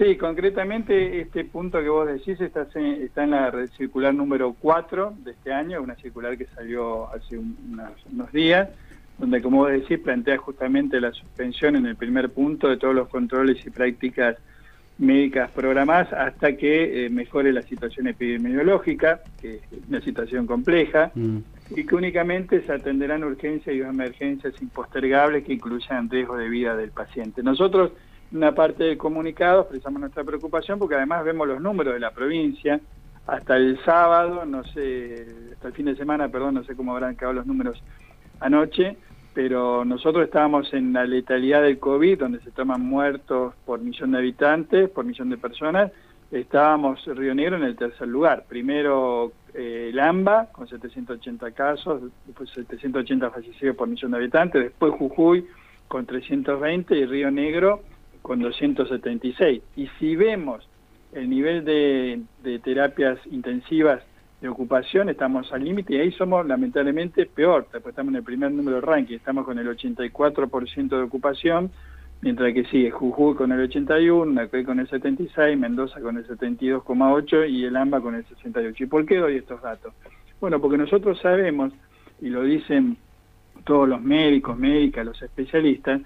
Sí, concretamente este punto que vos decís está, está en la circular número 4 de este año, una circular que salió hace unos días, donde como vos decís plantea justamente la suspensión en el primer punto de todos los controles y prácticas médicas programadas hasta que eh, mejore la situación epidemiológica, que es una situación compleja, mm. y que únicamente se atenderán urgencias y emergencias impostergables que incluyan riesgo de vida del paciente. Nosotros, una parte del comunicado, expresamos nuestra preocupación porque además vemos los números de la provincia. Hasta el sábado, no sé, hasta el fin de semana, perdón, no sé cómo habrán quedado los números anoche, pero nosotros estábamos en la letalidad del COVID, donde se toman muertos por millón de habitantes, por millón de personas, estábamos Río Negro en el tercer lugar. Primero eh, Lamba, con 780 casos, después 780 fallecidos por millón de habitantes, después Jujuy con 320 y Río Negro con 276. Y si vemos el nivel de terapias intensivas de ocupación estamos al límite y ahí somos lamentablemente peor, pues estamos en el primer número de ranking, estamos con el 84% de ocupación, mientras que sigue Jujuy con el 81, Nacué con el 76, Mendoza con el 72,8 y el AMBA con el 68. ¿Y por qué doy estos datos? Bueno, porque nosotros sabemos, y lo dicen todos los médicos, médicas, los especialistas,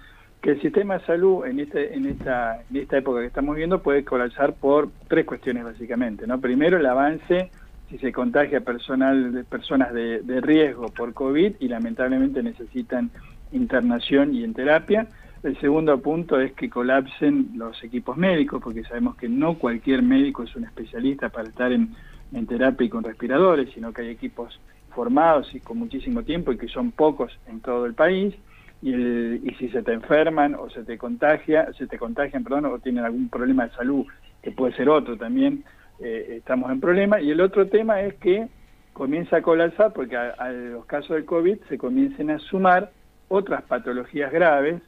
que el sistema de salud en, este, en, esta, en esta época que estamos viendo puede colapsar por tres cuestiones básicamente. ¿no? Primero, el avance si se contagia personal personas de, riesgo por COVID y lamentablemente necesitan internación y en terapia. El segundo punto es que colapsen los equipos médicos, porque sabemos que no cualquier médico es un especialista para estar en, terapia y con respiradores, sino que hay equipos formados y con muchísimo tiempo y que son pocos en todo el país. Y, y si se te enferman o se te contagia, se te contagian, perdón, o tienen algún problema de salud, que puede ser otro también, eh, estamos en problema. Y el otro tema es que comienza a colapsar porque a, los casos del COVID se comiencen a sumar otras patologías graves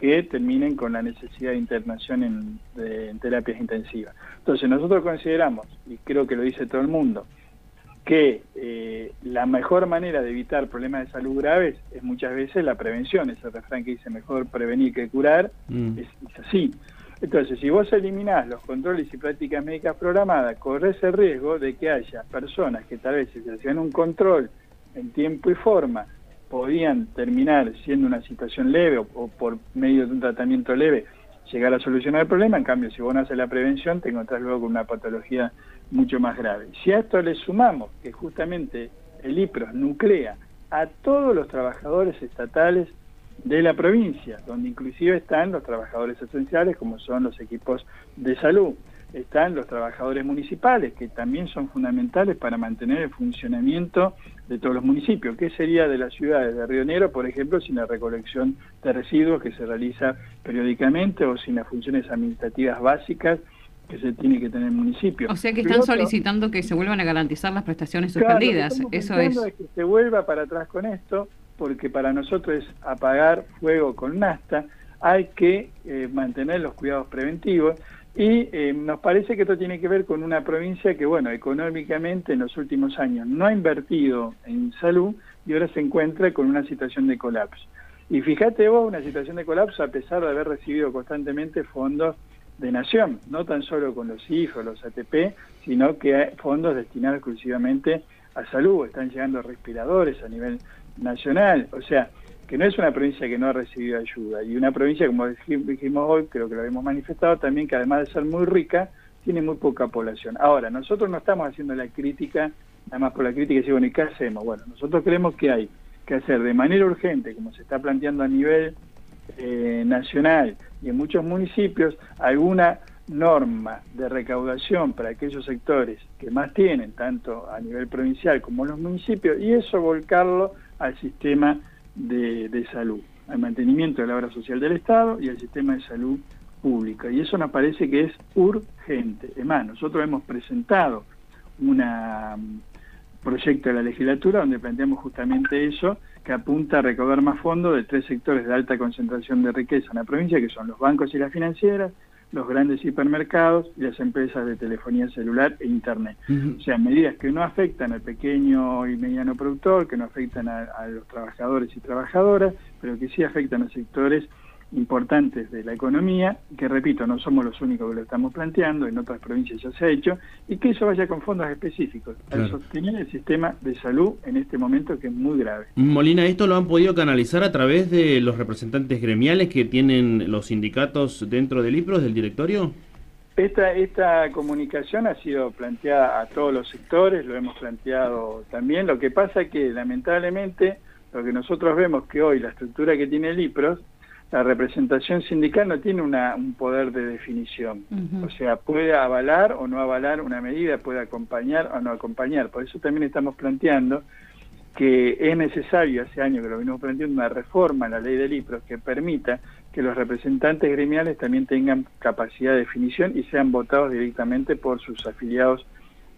que terminen con la necesidad de internación en, terapias intensivas. Entonces nosotros consideramos, y creo que lo dice todo el mundo, que eh, la mejor manera de evitar problemas de salud graves es muchas veces la prevención, ese refrán que dice mejor prevenir que curar, mm. es, es, así. Entonces, si vos eliminás los controles y prácticas médicas programadas, corres el riesgo de que haya personas que tal vez si se hacían un control en tiempo y forma, podían terminar siendo una situación leve o, por medio de un tratamiento leve llegar a solucionar el problema, en cambio si vos no haces la prevención te encontrás luego con una patología mucho más grave. Si a esto le sumamos que justamente el IPROS nuclea a todos los trabajadores estatales de la provincia, donde inclusive están los trabajadores esenciales, como son los equipos de salud. Están los trabajadores municipales, que también son fundamentales para mantener el funcionamiento de todos los municipios. ¿Qué sería de las ciudades de Río Negro, por ejemplo, sin la recolección de residuos que se realiza periódicamente o sin las funciones administrativas básicas que se tiene que tener el municipio. O sea que están solicitando que se vuelvan a garantizar las prestaciones suspendidas. Eso es. es que se vuelva para atrás con esto porque para nosotros es apagar fuego con nasta, hay que eh, mantener los cuidados preventivos y eh, nos parece que esto tiene que ver con una provincia que, bueno, económicamente en los últimos años no ha invertido en salud y ahora se encuentra con una situación de colapso. Y fíjate vos, una situación de colapso a pesar de haber recibido constantemente fondos de nación, no tan solo con los hijos, los ATP, sino que hay fondos destinados exclusivamente a salud, están llegando respiradores a nivel nacional, o sea, que no es una provincia que no ha recibido ayuda, y una provincia, como dijimos hoy, creo que lo hemos manifestado también, que además de ser muy rica, tiene muy poca población. Ahora, nosotros no estamos haciendo la crítica, además por la crítica, y bueno, ¿y qué hacemos? Bueno, nosotros creemos que hay que hacer de manera urgente, como se está planteando a nivel eh, nacional y en muchos municipios, alguna norma de recaudación para aquellos sectores que más tienen, tanto a nivel provincial como en los municipios, y eso volcarlo al sistema de, salud, al mantenimiento de la obra social del Estado y al sistema de salud pública. Y eso nos parece que es urgente. Es más, nosotros hemos presentado un proyecto de la legislatura donde planteamos justamente eso, que apunta a recaudar más fondos de tres sectores de alta concentración de riqueza en la provincia, que son los bancos y las financieras, los grandes hipermercados y las empresas de telefonía celular e internet. O sea, medidas que no afectan al pequeño y mediano productor, que no afectan a, los trabajadores y trabajadoras, pero que sí afectan a sectores importantes de la economía, que repito, no somos los únicos que lo estamos planteando, en otras provincias ya se ha hecho, y que eso vaya con fondos específicos, al sostener el sistema de salud en este momento que es muy grave. Molina, ¿esto lo han podido canalizar a través de los representantes gremiales que tienen los sindicatos dentro del IPROS, del directorio? Esta, esta comunicación ha sido planteada a todos los sectores, lo hemos planteado también, lo que pasa es que lamentablemente lo que nosotros vemos que hoy la estructura que tiene el IPROS la representación sindical no tiene una, un poder de definición. O sea, puede avalar o no avalar una medida, puede acompañar o no acompañar. Por eso también estamos planteando que es necesario, hace años que lo venimos planteando, una reforma a la ley del IPRO que permita que los representantes gremiales también tengan capacidad de definición y sean votados directamente por sus afiliados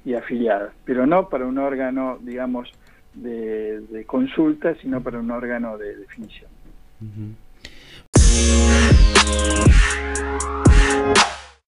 y afiliadas, pero no para un órgano, digamos, de, consulta, sino para un órgano de definición. Thank you.